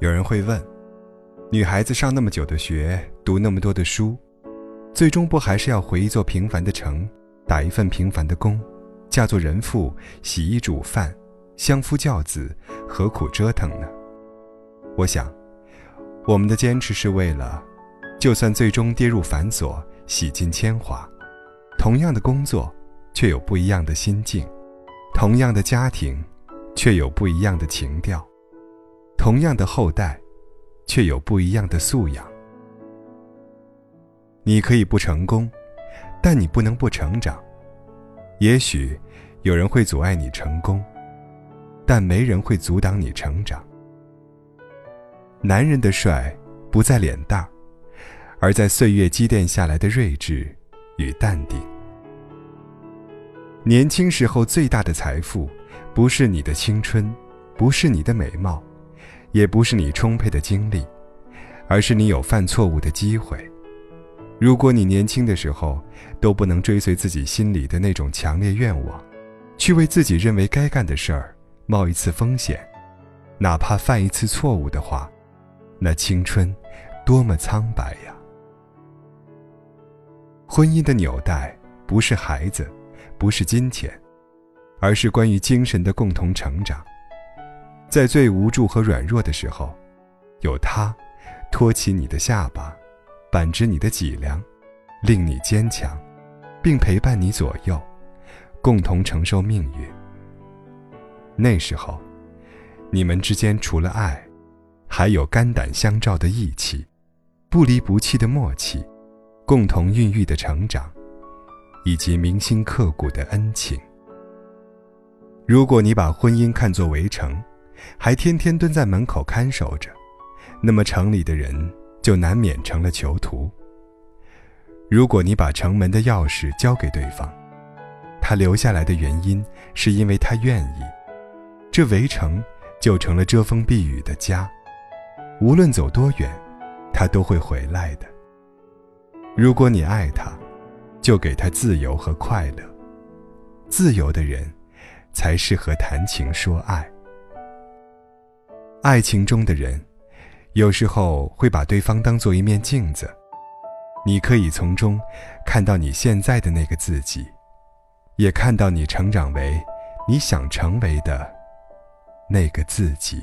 有人会问：女孩子上那么久的学，读那么多的书，最终不还是要回一座平凡的城，打一份平凡的工，嫁做人妇，洗衣煮饭，相夫教子，何苦折腾呢？我想，我们的坚持是为了，就算最终跌入繁琐，洗尽铅华，同样的工作，却有不一样的心境；同样的家庭，却有不一样的情调；同样的后代，却有不一样的素养。你可以不成功，但你不能不成长。也许，有人会阻碍你成功，但没人会阻挡你成长。男人的帅，不在脸蛋，而在岁月积淀下来的睿智与淡定。年轻时候最大的财富，不是你的青春，不是你的美貌，也不是你充沛的精力，而是你有犯错误的机会。如果你年轻的时候都不能追随自己心里的那种强烈愿望，去为自己认为该干的事儿冒一次风险，哪怕犯一次错误的话，那青春，多么苍白呀！婚姻的纽带不是孩子，不是金钱，而是关于精神的共同成长。在最无助和软弱的时候，有他，托起你的下巴，扳直你的脊梁，令你坚强，并陪伴你左右，共同承受命运。那时候，你们之间除了爱，还有肝胆相照的义气，不离不弃的默契，共同孕育的成长，以及铭心刻骨的恩情。如果你把婚姻看作围城，还天天蹲在门口看守着，那么城里的人就难免成了囚徒。如果你把城门的钥匙交给对方，他留下来的原因是因为他愿意，这围城就成了遮风避雨的家。无论走多远，他都会回来的。如果你爱他，就给他自由和快乐。自由的人，才适合谈情说爱。爱情中的人，有时候会把对方当做一面镜子，你可以从中看到你现在的那个自己，也看到你成长为你想成为的那个自己。